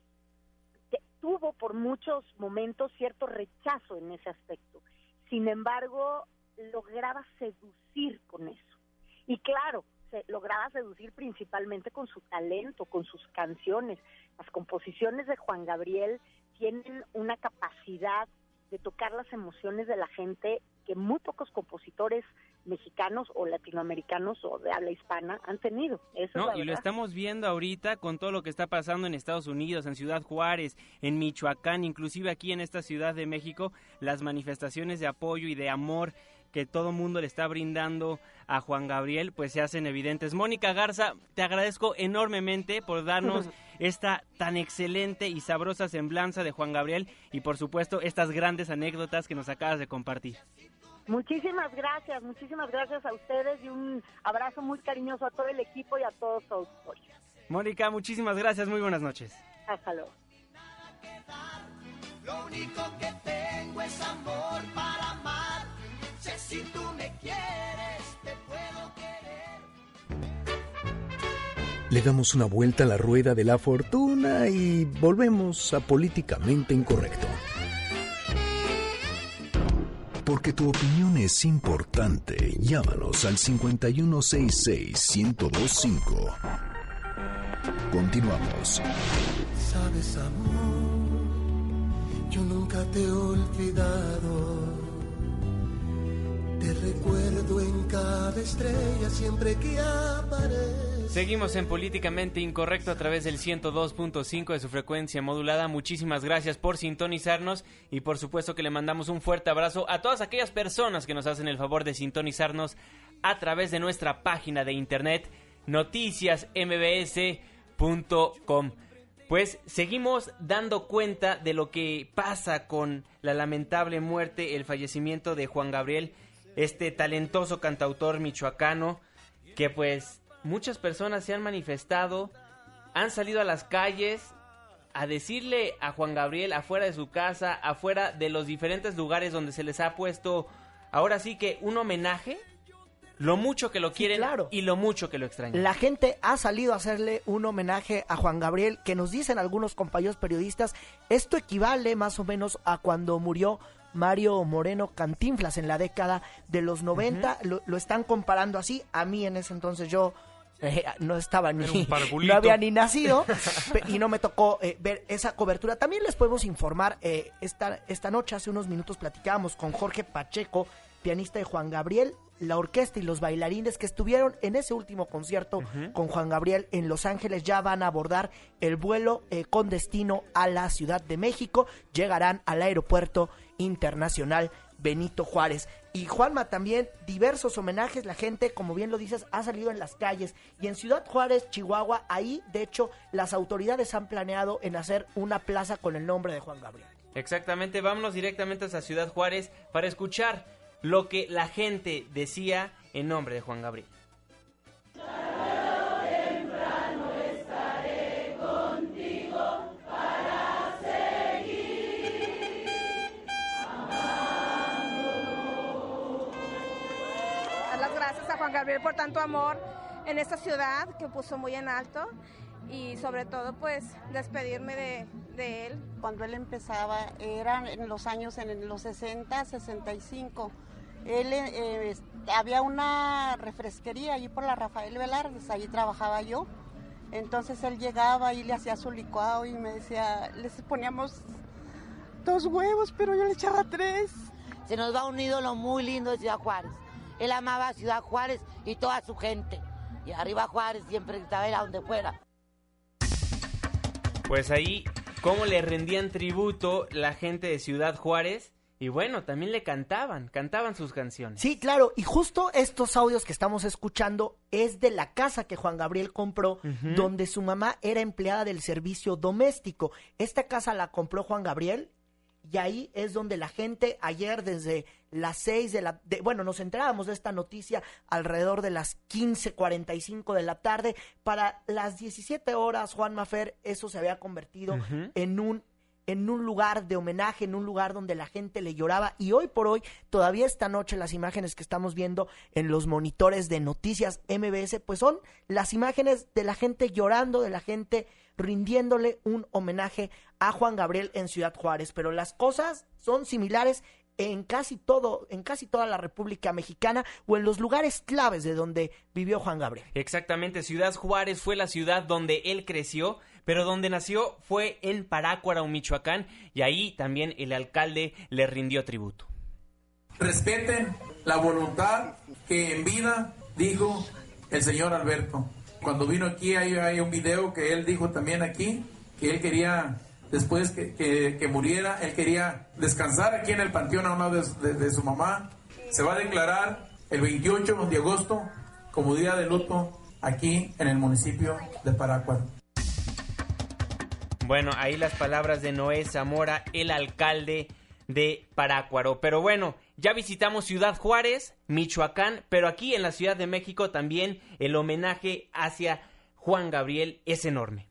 tuvo por muchos momentos cierto rechazo en ese aspecto. Sin embargo, lograba seducir con eso. Y claro, se lograba seducir principalmente con su talento, con sus canciones. Las composiciones de Juan Gabriel tienen una capacidad de tocar las emociones de la gente que muy pocos compositores mexicanos o latinoamericanos o de habla hispana han tenido. Eso es No, y lo estamos viendo ahorita con todo lo que está pasando en Estados Unidos, en Ciudad Juárez, en Michoacán, inclusive aquí en esta Ciudad de México, las manifestaciones de apoyo y de amor que todo mundo le está brindando a Juan Gabriel, pues se hacen evidentes. Mónica Garza, te agradezco enormemente por darnos <laughs> esta tan excelente y sabrosa semblanza de Juan Gabriel y por supuesto estas grandes anécdotas que nos acabas de compartir. Muchísimas gracias, muchísimas gracias a ustedes y un abrazo muy cariñoso a todo el equipo y a todos sus auditores. Mónica, muchísimas gracias, muy buenas noches. Hasta luego. Lo único que tengo es amor para amar. Sé si tú me quieres, te puedo querer. Le damos una vuelta a la rueda de la fortuna y volvemos a políticamente incorrecto. Porque tu opinión es importante, llámanos al 5166-1025. Continuamos. Sabes, amor, yo nunca te he olvidado. Te recuerdo en cada estrella siempre que aparece. Seguimos en Políticamente Incorrecto a través del 102.5 de su frecuencia modulada. Muchísimas gracias por sintonizarnos y por supuesto que le mandamos un fuerte abrazo a todas aquellas personas que nos hacen el favor de sintonizarnos a través de nuestra página de internet noticiasmbs.com. Pues seguimos dando cuenta de lo que pasa con la lamentable muerte, el fallecimiento de Juan Gabriel, este talentoso cantautor michoacano que pues muchas personas se han manifestado, han salido a las calles a decirle a Juan Gabriel afuera de su casa, afuera de los diferentes lugares donde se les ha puesto ahora sí que un homenaje, lo mucho que lo quieren y lo mucho que lo extrañan. La gente ha salido a hacerle un homenaje a Juan Gabriel, que nos dicen algunos compañeros periodistas, esto equivale más o menos a cuando murió Mario Moreno Cantinflas en la década de los 90, lo, lo están comparando así, a mí en ese entonces yo eh, no estaba ni, no había ni nacido <laughs> y no me tocó eh, ver esa cobertura. También les podemos informar, eh, esta, esta noche, hace unos minutos platicábamos con Jorge Pacheco, pianista de Juan Gabriel, la orquesta y los bailarines que estuvieron en ese último concierto con Juan Gabriel en Los Ángeles ya van a abordar el vuelo eh, con destino a la Ciudad de México, llegarán al aeropuerto internacional Benito Juárez. Y Juanma también, diversos homenajes, la gente, como bien lo dices, ha salido en las calles. Y en Ciudad Juárez, Chihuahua, ahí, de hecho, las autoridades han planeado en hacer una plaza con el nombre de Juan Gabriel. Exactamente, vámonos directamente hasta Ciudad Juárez para escuchar lo que la gente decía en nombre de Juan Gabriel. Juan Gabriel por tanto amor en esta ciudad que puso muy en alto y sobre todo pues despedirme de, de él. Cuando él empezaba, eran en los años, en los 60, 65. Él, eh, había una refresquería allí por la Rafael Velarde, allí trabajaba yo. Entonces él llegaba y le hacía su licuado y me decía, les poníamos dos huevos, pero yo le echaba tres. Se nos va un ídolo muy lindo de Ciudad Juárez. Él amaba a Ciudad Juárez y toda su gente. Y arriba Juárez siempre estaba él a donde fuera. Pues ahí, cómo le rendían tributo la gente de Ciudad Juárez. Y bueno, también le cantaban, cantaban sus canciones. Sí, claro, y justo estos audios que estamos escuchando es de la casa que Juan Gabriel compró, donde su mamá era empleada del servicio doméstico. Esta casa la compró Juan Gabriel y ahí es donde la gente ayer desde las 6 de la... de- bueno, nos enterábamos de esta noticia alrededor de las 15.45 de la tarde. Para las 17 horas, Juan Mafer, eso se había convertido en un en un lugar de homenaje, en un lugar donde la gente le lloraba. Y hoy por hoy, todavía esta noche, las imágenes que estamos viendo en los monitores de noticias MBS, pues son las imágenes de la gente llorando, de la gente rindiéndole un homenaje a Juan Gabriel en Ciudad Juárez. Pero las cosas son similares en casi todo, en casi toda la República Mexicana o en los lugares claves de donde vivió Juan Gabriel. Exactamente, Ciudad Juárez fue la ciudad donde él creció, pero donde nació fue en Parácuaro, Michoacán, y ahí también el alcalde le rindió tributo. Respeten la voluntad que en vida dijo el señor Alberto. Cuando vino aquí hay, un video que él dijo también aquí, que él quería, después que, que- muriera, él quería descansar aquí en el panteón a un lado de, su mamá. Se va a declarar el 28 de agosto como día de luto aquí en el municipio de Parácuaro. Bueno, ahí las palabras de Noé Zamora, el alcalde de Parácuaro. Pero bueno, ya visitamos Ciudad Juárez, Michoacán, pero aquí en la Ciudad de México también el homenaje hacia Juan Gabriel es enorme.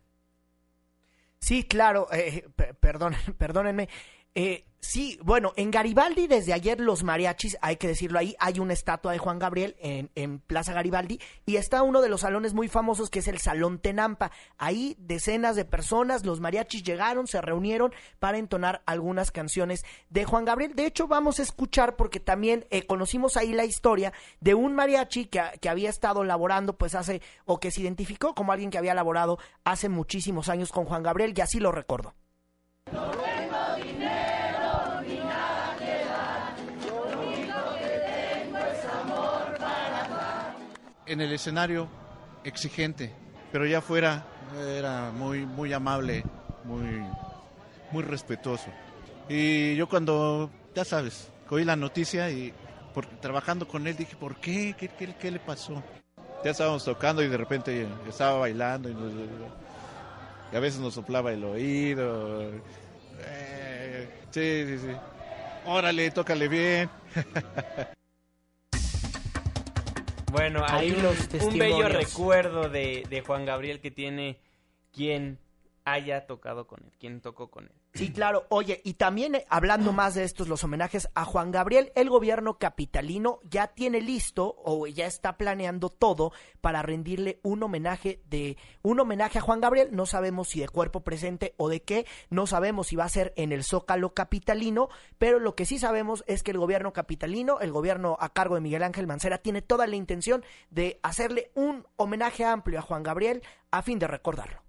Sí, claro, eh, perdón, <laughs> perdónenme. Eh, sí, bueno, en Garibaldi desde ayer los mariachis, hay que decirlo ahí, hay una estatua de Juan Gabriel en, en, Plaza Garibaldi y está uno de los salones muy famosos que es el Salón Tenampa. Ahí decenas de personas, los mariachis llegaron, se reunieron para entonar algunas canciones de Juan Gabriel. De hecho, vamos a escuchar porque también eh, conocimos ahí la historia de un mariachi que, que había estado laborando pues hace, o que se identificó como alguien que había laborado hace muchísimos años con Juan Gabriel y así lo recuerdo. En el escenario, exigente, pero ya fuera era muy, muy amable, muy, muy respetuoso. Y yo cuando, ya sabes, oí la noticia y por, trabajando con él dije, ¿por qué? ¿Qué, qué? qué le pasó? Ya estábamos tocando y de repente estaba bailando y a veces nos soplaba el oído. Eh, sí, sí, sí. Órale, tócale bien. <laughs> Bueno, hay un, un bello recuerdo de, de Juan Gabriel que tiene quien haya tocado con él, quien tocó con él. Sí, claro. Oye, y también eh, hablando más de estos, los homenajes a Juan Gabriel, el gobierno capitalino ya tiene listo o ya está planeando todo para rendirle un homenaje de un homenaje a Juan Gabriel. No sabemos si de cuerpo presente o de qué, no sabemos si va a ser en el Zócalo capitalino, pero lo que sí sabemos es que el gobierno capitalino, el gobierno a cargo de Miguel Ángel Mancera, tiene toda la intención de hacerle un homenaje amplio a Juan Gabriel a fin de recordarlo.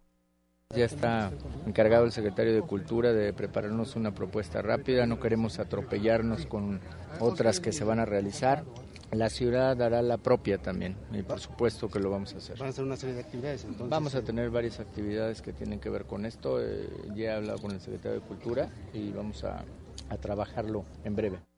Ya está encargado el secretario de Cultura de prepararnos una propuesta rápida, no queremos atropellarnos con otras que se van a realizar. La ciudad hará la propia también y por supuesto que lo vamos a hacer. ¿Van a hacer una serie de actividades entonces? Vamos a tener varias actividades que tienen que ver con esto. Eh, ya he hablado con el secretario de Cultura y vamos a, a trabajarlo en breve.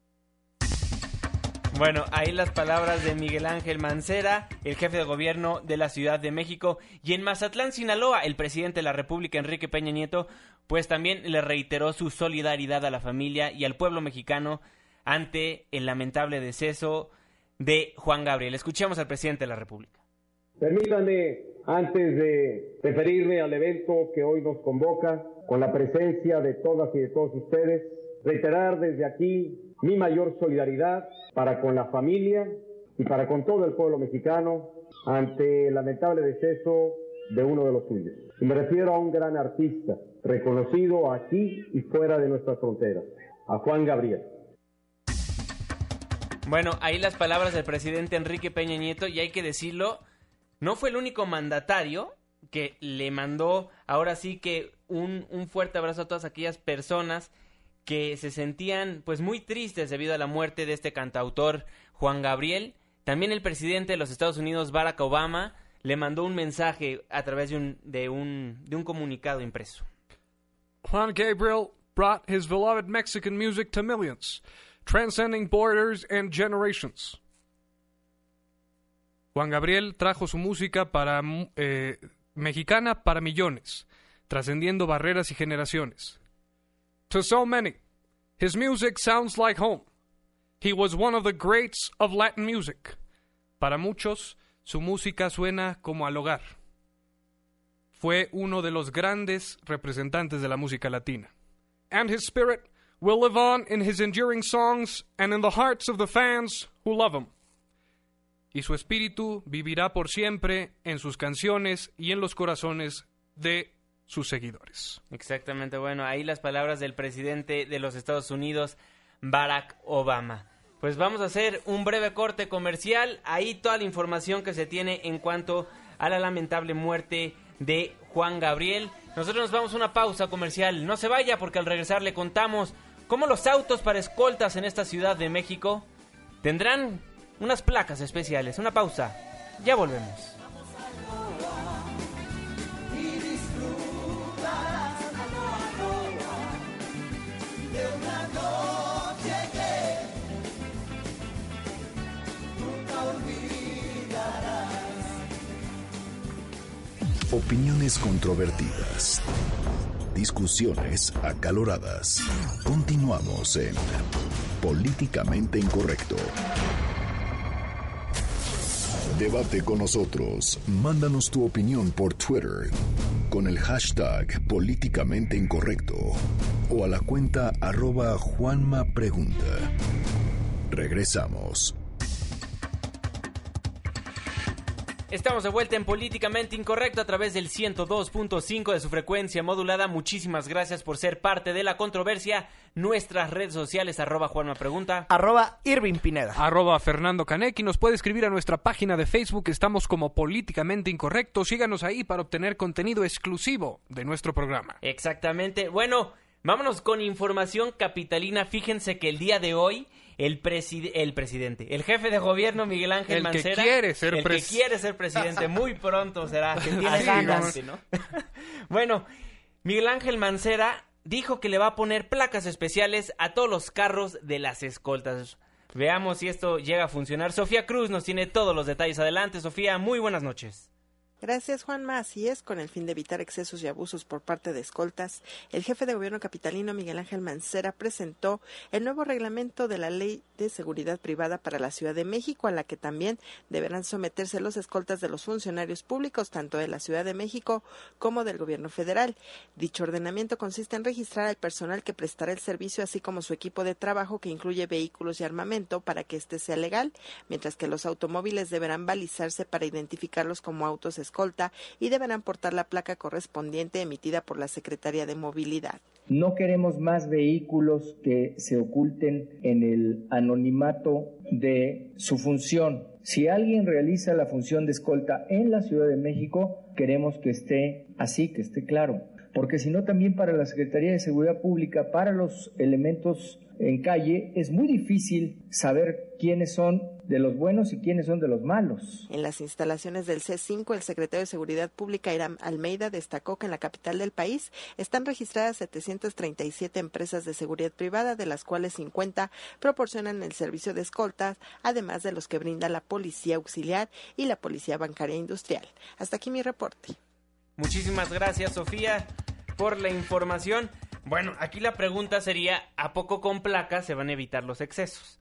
Bueno, ahí las palabras de Miguel Ángel Mancera, el jefe de gobierno de la Ciudad de México. Y en Mazatlán, Sinaloa, el presidente de la República, Enrique Peña Nieto, pues también le reiteró su solidaridad a la familia y al pueblo mexicano ante el lamentable deceso de Juan Gabriel. Escuchemos al presidente de la República. Permítanme, antes de referirme al evento que hoy nos convoca, con la presencia de todas y de todos ustedes, reiterar desde aquí mi mayor solidaridad para con la familia y para con todo el pueblo mexicano ante el lamentable deceso de uno de los suyos. Y me refiero a un gran artista, reconocido aquí y fuera de nuestras fronteras, a Juan Gabriel. Bueno, ahí las palabras del presidente Enrique Peña Nieto, y hay que decirlo, no fue el único mandatario que le mandó ahora sí que un, un fuerte abrazo a todas aquellas personas que se sentían pues muy tristes debido a la muerte de este cantautor Juan Gabriel. También el presidente de los Estados Unidos Barack Obama le mandó un mensaje a través de un, de un, de un comunicado impreso. Juan Gabriel brought his beloved Mexican music to millions, transcending borders and generations. Juan Gabriel trajo su música para eh, mexicana para millones, trascendiendo barreras y generaciones. To so many, his music sounds like home. He was one of the greats of Latin music. Para muchos, su música suena como al hogar. Fue uno de los grandes representantes de la música latina. And his spirit will live on in his enduring songs and in the hearts of the fans who love him. Y su espíritu vivirá por siempre en sus canciones y en los corazones de sus seguidores. Exactamente, bueno, ahí las palabras del presidente de los Estados Unidos, Barack Obama. Pues vamos a hacer un breve corte comercial, ahí toda la información que se tiene en cuanto a la lamentable muerte de Juan Gabriel. Nosotros nos vamos a una pausa comercial, no se vaya porque al regresar le contamos cómo los autos para escoltas en esta Ciudad de México tendrán unas placas especiales. Una pausa, ya volvemos. Opiniones controvertidas. Discusiones acaloradas. Continuamos en Políticamente Incorrecto. Debate con nosotros. Mándanos tu opinión por Twitter con el hashtag políticamente incorrecto o a la cuenta arroba Juanma Pregunta. Regresamos. Estamos de vuelta en Políticamente Incorrecto a través del 102.5 de su frecuencia modulada. Muchísimas gracias por ser parte de la controversia. Nuestras redes sociales, arroba Juanma Pregunta. Arroba Irving Pineda. Arroba Fernando Canec y nos puede escribir a nuestra página de Facebook. Estamos como Políticamente Incorrecto. Síganos ahí para obtener contenido exclusivo de nuestro programa. Exactamente. Bueno, vámonos con información capitalina. Fíjense que el día de hoy el, preside el presidente, el jefe de gobierno Miguel Ángel El que Mancera, quiere ser el que quiere ser presidente, muy pronto será, que tiene Así ganas, es. ¿no? <laughs> bueno, Miguel Ángel Mancera dijo que le va a poner placas especiales a todos los carros de las escoltas. Veamos si esto llega a funcionar. Sofía Cruz nos tiene todos los detalles. Adelante, Sofía, muy buenas noches. Gracias, Juanma. Así es, con el fin de evitar excesos y abusos por parte de escoltas, el jefe de gobierno capitalino Miguel Ángel Mancera presentó el nuevo reglamento de la Ley de Seguridad Privada para la Ciudad de México, a la que también deberán someterse los escoltas de los funcionarios públicos, tanto de la Ciudad de México como del gobierno federal. Dicho ordenamiento consiste en registrar al personal que prestará el servicio, así como su equipo de trabajo, que incluye vehículos y armamento, para que éste sea legal, mientras que los automóviles deberán balizarse para identificarlos como autos escolta y deberán portar la placa correspondiente emitida por la Secretaría de Movilidad. No queremos más vehículos que se oculten en el anonimato de su función. Si alguien realiza la función de escolta en la Ciudad de México, queremos que esté así, que esté claro. Porque si no, también para la Secretaría de Seguridad Pública, para los elementos en calle, es muy difícil saber quiénes son de los buenos y quiénes son de los malos. En las instalaciones del C5, el secretario de Seguridad Pública, Iram Almeida, destacó que en la capital del país están registradas 737 empresas de seguridad privada, de las cuales 50 proporcionan el servicio de escoltas, además de los que brinda la Policía Auxiliar y la Policía Bancaria Industrial. Hasta aquí mi reporte. Muchísimas gracias, Sofía, por la información. Bueno, aquí la pregunta sería, ¿a poco con placas se van a evitar los excesos?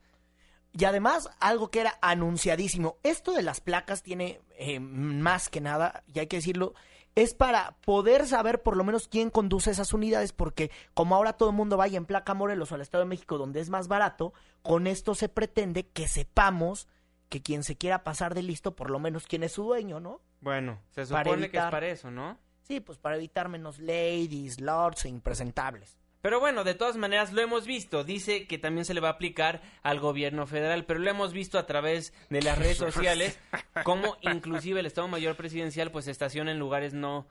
Y además, algo que era anunciadísimo, esto de las placas tiene eh, más que nada, y hay que decirlo, es para poder saber por lo menos quién conduce esas unidades, porque como ahora todo el mundo vaya en placa Morelos o al Estado de México, donde es más barato, con esto se pretende que sepamos que quien se quiera pasar de listo, por lo menos quién es su dueño, ¿no? Bueno, se Para supone que es para eso, ¿no? Sí, pues para evitar menos ladies, lords e impresentables. Pero bueno, de todas maneras lo hemos visto. Dice que también se le va a aplicar al gobierno federal, pero lo hemos visto a través de las redes <laughs> sociales, como inclusive el Estado Mayor Presidencial pues se estaciona en lugares no,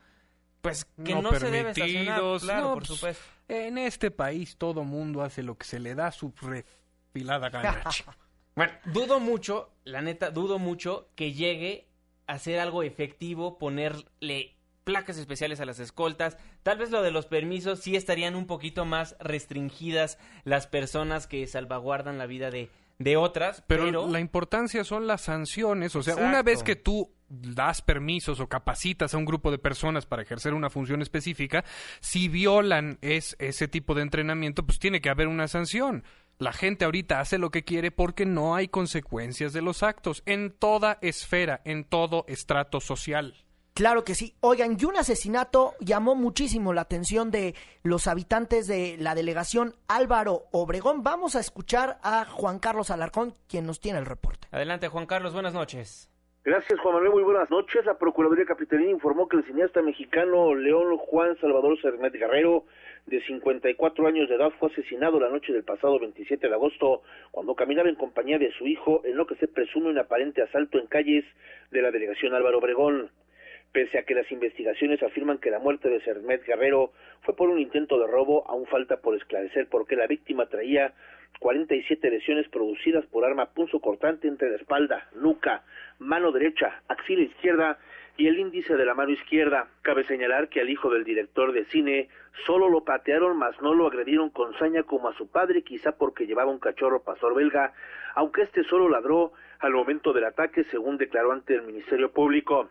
pues que no, se debe estacionar. Claro, No, por pues, supuesto. En este país todo mundo hace lo que se le da su refilada gana. <laughs> Bueno, dudo mucho, la neta, dudo mucho que llegue a ser algo efectivo ponerle placas especiales a las escoltas. Tal vez lo de los permisos sí estarían un poquito más restringidas las personas que salvaguardan la vida de, de otras, Pero, pero, la importancia son las sanciones. O sea, una vez que tú das permisos o capacitas a un grupo de personas para ejercer una función específica, si violan es, ese tipo de entrenamiento, pues tiene que haber una sanción. La gente ahorita hace lo que quiere porque no hay consecuencias de los actos en toda esfera, en todo estrato social. Claro que sí. Oigan, y un asesinato llamó muchísimo la atención de los habitantes de la delegación Álvaro Obregón. Vamos a escuchar a Juan Carlos Alarcón, quien nos tiene el reporte. Adelante, Juan Carlos, buenas noches. Gracias, Juan Manuel. Muy buenas noches. La Procuraduría Capitalina informó que el cineasta mexicano León Juan Salvador Cermet Guerrero, de 54 años de edad, fue asesinado la noche del pasado 27 de agosto cuando caminaba en compañía de su hijo en lo que se presume un aparente asalto en calles de la delegación Álvaro Obregón. Pese a que las investigaciones afirman que la muerte de Cermet Guerrero fue por un intento de robo, aún falta por esclarecer por qué la víctima traía 47 lesiones producidas por arma punzocortante entre la espalda, nuca, mano derecha, axila izquierda y el índice de la mano izquierda. Cabe señalar que al hijo del director de cine solo lo patearon, mas no lo agredieron con saña como a su padre, quizá porque llevaba un cachorro pastor belga, aunque este solo ladró al momento del ataque, según declaró ante el Ministerio Público.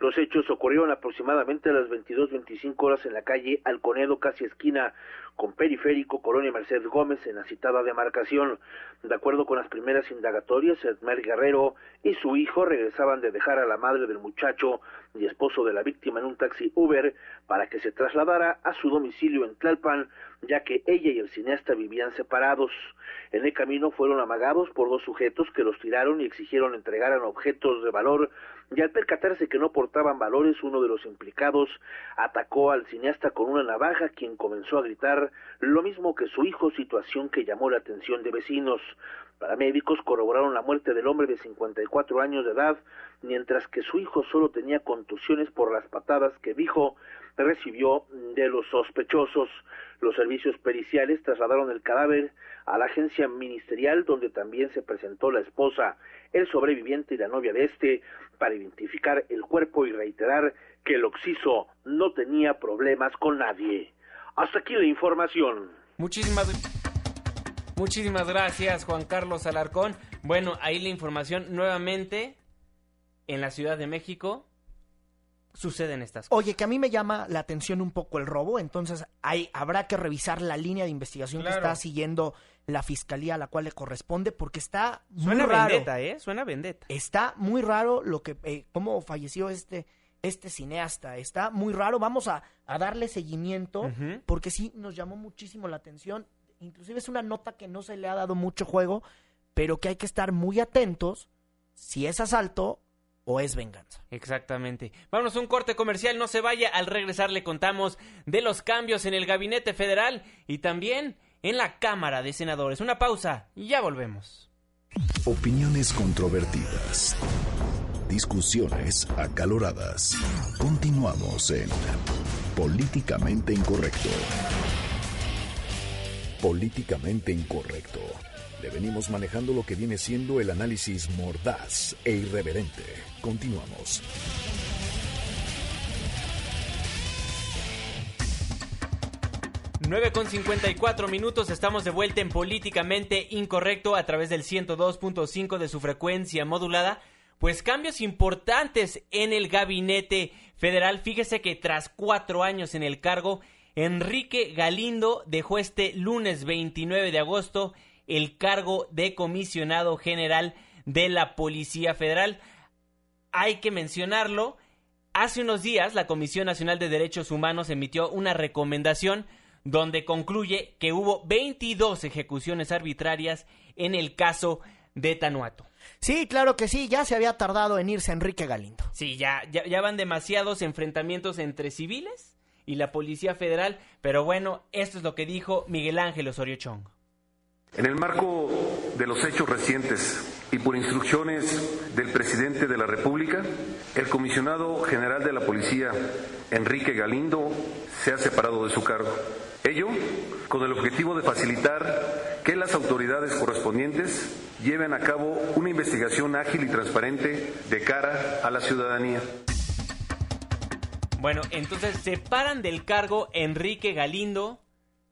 Los hechos ocurrieron aproximadamente a las 22.25 horas en la calle Alconedo, casi esquina con Periférico, Colonia Mercedes Gómez, en la citada demarcación. De acuerdo con las primeras indagatorias, Edmer Guerrero y su hijo regresaban de dejar a la madre del muchacho y esposo de la víctima en un taxi Uber para que se trasladara a su domicilio en Tlalpan, ya que ella y el cineasta vivían separados. En el camino fueron amagados por dos sujetos que los tiraron y exigieron entregaran objetos de valor y al percatarse que no portaban valores, uno de los implicados atacó al cineasta con una navaja, quien comenzó a gritar lo mismo que su hijo, situación que llamó la atención de vecinos. Paramédicos corroboraron la muerte del hombre de 54 años de edad, mientras que su hijo solo tenía contusiones por las patadas que dijo recibió de los sospechosos. Los servicios periciales trasladaron el cadáver a la agencia ministerial donde también se presentó la esposa, el sobreviviente y la novia de este para identificar el cuerpo y reiterar que el occiso no tenía problemas con nadie. Hasta aquí la información. Muchísimas Muchísimas gracias, Juan Carlos Alarcón. Bueno, ahí la información nuevamente en la Ciudad de México suceden estas cosas. Oye, que a mí me llama la atención un poco el robo, entonces hay, habrá que revisar la línea de investigación Claro. que está siguiendo la fiscalía a la cual le corresponde, porque está muy Suena raro. vendetta, ¿eh? Suena vendetta. Está muy raro lo que, eh, cómo falleció este, este cineasta. Está muy raro. Vamos a, a darle seguimiento, porque sí nos llamó muchísimo la atención. Inclusive es una nota que no se le ha dado mucho juego, pero que hay que estar muy atentos si es asalto o es venganza. Exactamente. Vámonos a un corte comercial, no se vaya. Al regresar le contamos de los cambios en el gabinete federal y también en la Cámara de Senadores. Una pausa y ya volvemos. Opiniones controvertidas. Discusiones acaloradas. Continuamos en Políticamente Incorrecto. Políticamente Incorrecto. Venimos manejando lo que viene siendo el análisis mordaz e irreverente. Continuamos. Nueve con 54 minutos, estamos de vuelta en Políticamente Incorrecto a través del 102.5 de su frecuencia modulada. Pues cambios importantes en el gabinete federal. Fíjese que tras cuatro años en el cargo, Enrique Galindo dejó este lunes 29 de agosto el cargo de comisionado general de la Policía Federal. Hay que mencionarlo, Hace unos días, la Comisión Nacional de Derechos Humanos emitió una recomendación donde concluye que hubo 22 ejecuciones arbitrarias en el caso de Tanuato. Sí, claro que sí, ya se había tardado en irse Enrique Galindo. Sí, ya, ya, ya van demasiados enfrentamientos entre civiles y la Policía Federal, pero bueno, esto es lo que dijo Miguel Ángel Osorio Chong. En el marco de los hechos recientes y por instrucciones del presidente de la República, el comisionado general de la Policía, Enrique Galindo, se ha separado de su cargo. Ello con el objetivo de facilitar que las autoridades correspondientes lleven a cabo una investigación ágil y transparente de cara a la ciudadanía. Bueno, entonces separan del cargo Enrique Galindo,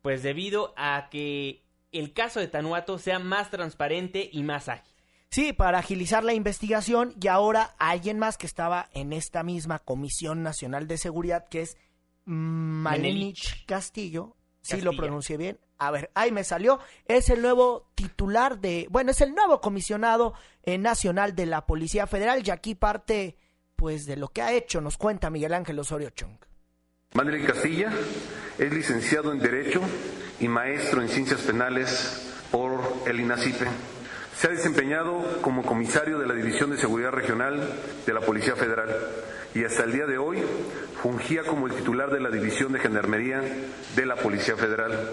pues debido a que el caso de Tanuato sea más transparente y más ágil. Sí, para agilizar la investigación y ahora alguien más que estaba en esta misma Comisión Nacional de Seguridad, que es Manelich Castillo, si lo pronuncié bien. A ver, ahí me salió. Es el nuevo titular de, bueno, es el nuevo comisionado eh, nacional de la Policía Federal y aquí parte, pues, de lo que ha hecho, nos cuenta Miguel Ángel Osorio Chong. Manuel Castilla es licenciado en Derecho y maestro en Ciencias Penales por el INACIPE. Se ha desempeñado como comisario de la División de Seguridad Regional de la Policía Federal y hasta el día de hoy fungía como el titular de la División de Gendarmería de la Policía Federal.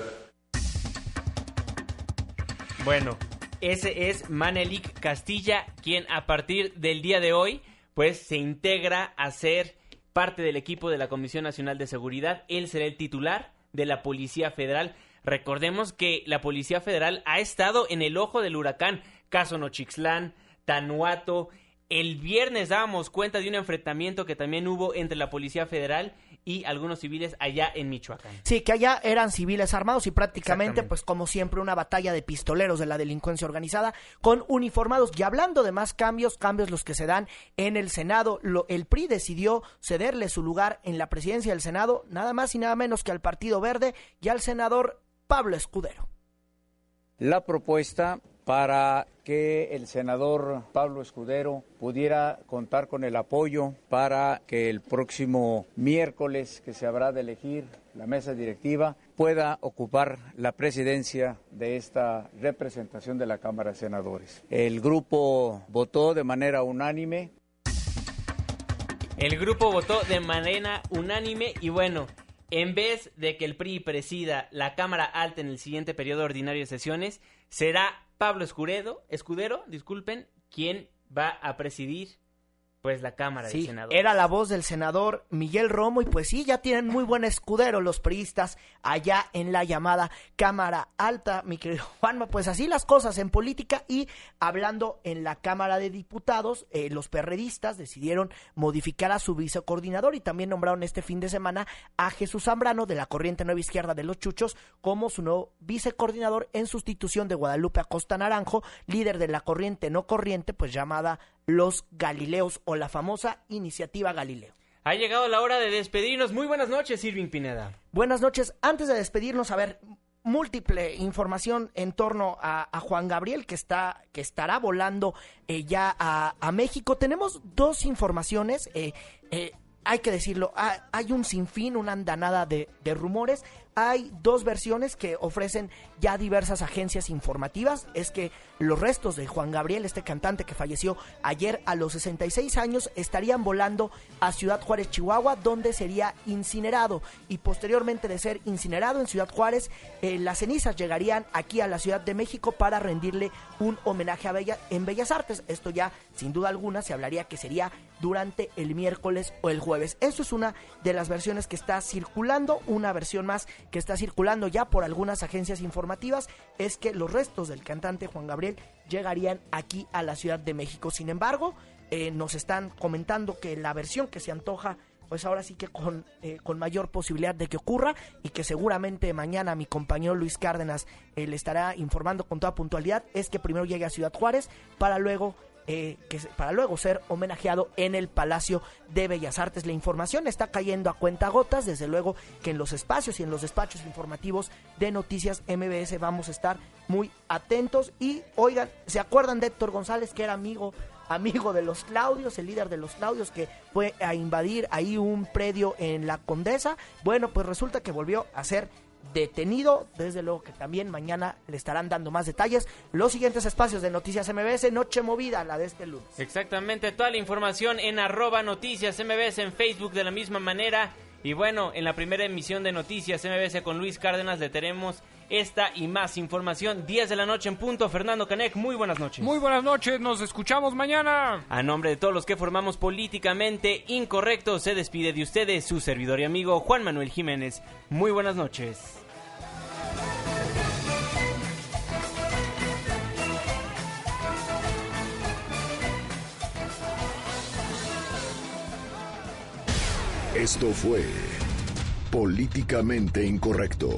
Bueno, ese es Manelik Castilla, quien a partir del día de hoy, pues se integra a ser parte del equipo de la Comisión Nacional de Seguridad. Él será el titular de la Policía Federal. Recordemos que la Policía Federal ha estado en el ojo del huracán. Caso Nochixtlán, Tanuato. El viernes dábamos cuenta de un enfrentamiento que también hubo entre la Policía Federal y algunos civiles allá en Michoacán. Sí, que allá eran civiles armados y prácticamente, pues como siempre, una batalla de pistoleros de la delincuencia organizada con uniformados. Y hablando de más cambios, cambios los que se dan en el Senado, lo, el PRI decidió cederle su lugar en la presidencia del Senado, nada más y nada menos que al Partido Verde y al senador Pablo Escudero. La propuesta para que el senador Pablo Escudero pudiera contar con el apoyo para que el próximo miércoles que se habrá de elegir la mesa directiva pueda ocupar la presidencia de esta representación de la Cámara de Senadores. El grupo votó de manera unánime. El grupo votó de manera unánime y bueno, en vez de que el PRI presida la Cámara Alta en el siguiente periodo ordinario de sesiones, será Pablo Escudero, Escudero, disculpen, quien va a presidir pues la Cámara sí, de Senadores. Era la voz del senador Miguel Romo y pues sí, ya tienen muy buen escudero los priistas allá en la llamada Cámara Alta, mi querido <laughs> Juanma. Pues así las cosas en política y hablando en la Cámara de Diputados, eh, los perredistas decidieron modificar a su vicecoordinador y también nombraron este fin de semana a Jesús Zambrano de la Corriente Nueva Izquierda de los Chuchos como su nuevo vicecoordinador en sustitución de Guadalupe Acosta Naranjo, líder de la Corriente No Corriente, pues llamada Los Galileos o la famosa Iniciativa Galileo. Ha llegado la hora de despedirnos. Muy buenas noches, Irving Pineda. Buenas noches. Antes de despedirnos, a ver, múltiple información en torno a, a Juan Gabriel que está que estará volando eh, ya a, a, México. Tenemos dos informaciones. Eh, eh, hay que decirlo, hay un sinfín, una andanada de, de rumores. Hay dos versiones que ofrecen ya diversas agencias informativas. Es que los restos de Juan Gabriel, este cantante que falleció ayer a los 66 años, estarían volando a Ciudad Juárez, Chihuahua, donde sería incinerado. Y posteriormente de ser incinerado en Ciudad Juárez, eh, las cenizas llegarían aquí a la Ciudad de México para rendirle un homenaje a Bella, en Bellas Artes. Esto ya, sin duda alguna, se hablaría que sería durante el miércoles o el jueves. Eso es una de las versiones que está circulando. Una versión más que está circulando ya por algunas agencias informativas es que los restos del cantante Juan Gabriel llegarían aquí a la Ciudad de México. Sin embargo, eh, nos están comentando que la versión que se antoja pues ahora sí que con, eh, mayor posibilidad de que ocurra y que seguramente mañana mi compañero Luis Cárdenas eh, le estará informando con toda puntualidad es que primero llegue a Ciudad Juárez para luego eh, que para luego ser homenajeado en el Palacio de Bellas Artes. La información está cayendo a cuenta gotas, desde luego que en los espacios y en los despachos informativos de Noticias MBS vamos a estar muy atentos y oigan, ¿se acuerdan de Héctor González que era amigo amigo de los Claudios, el líder de los Claudios que fue a invadir ahí un predio en la Condesa? Bueno, pues resulta que volvió a ser detenido. Desde luego que también mañana le estarán dando más detalles. Los siguientes espacios de Noticias MBS, Noche Movida, la de este lunes. Exactamente, toda la información en arroba Noticias MBS en Facebook de la misma manera. Y bueno, en la primera emisión de Noticias MBS con Luis Cárdenas le tenemos esta y más información. 10 de la noche en punto. Fernando Canec, muy buenas noches. Muy buenas noches, nos escuchamos mañana. A nombre de todos los que formamos Políticamente Incorrecto, se despide de ustedes su servidor y amigo Juan Manuel Jiménez. Muy buenas noches. Esto fue Políticamente Incorrecto.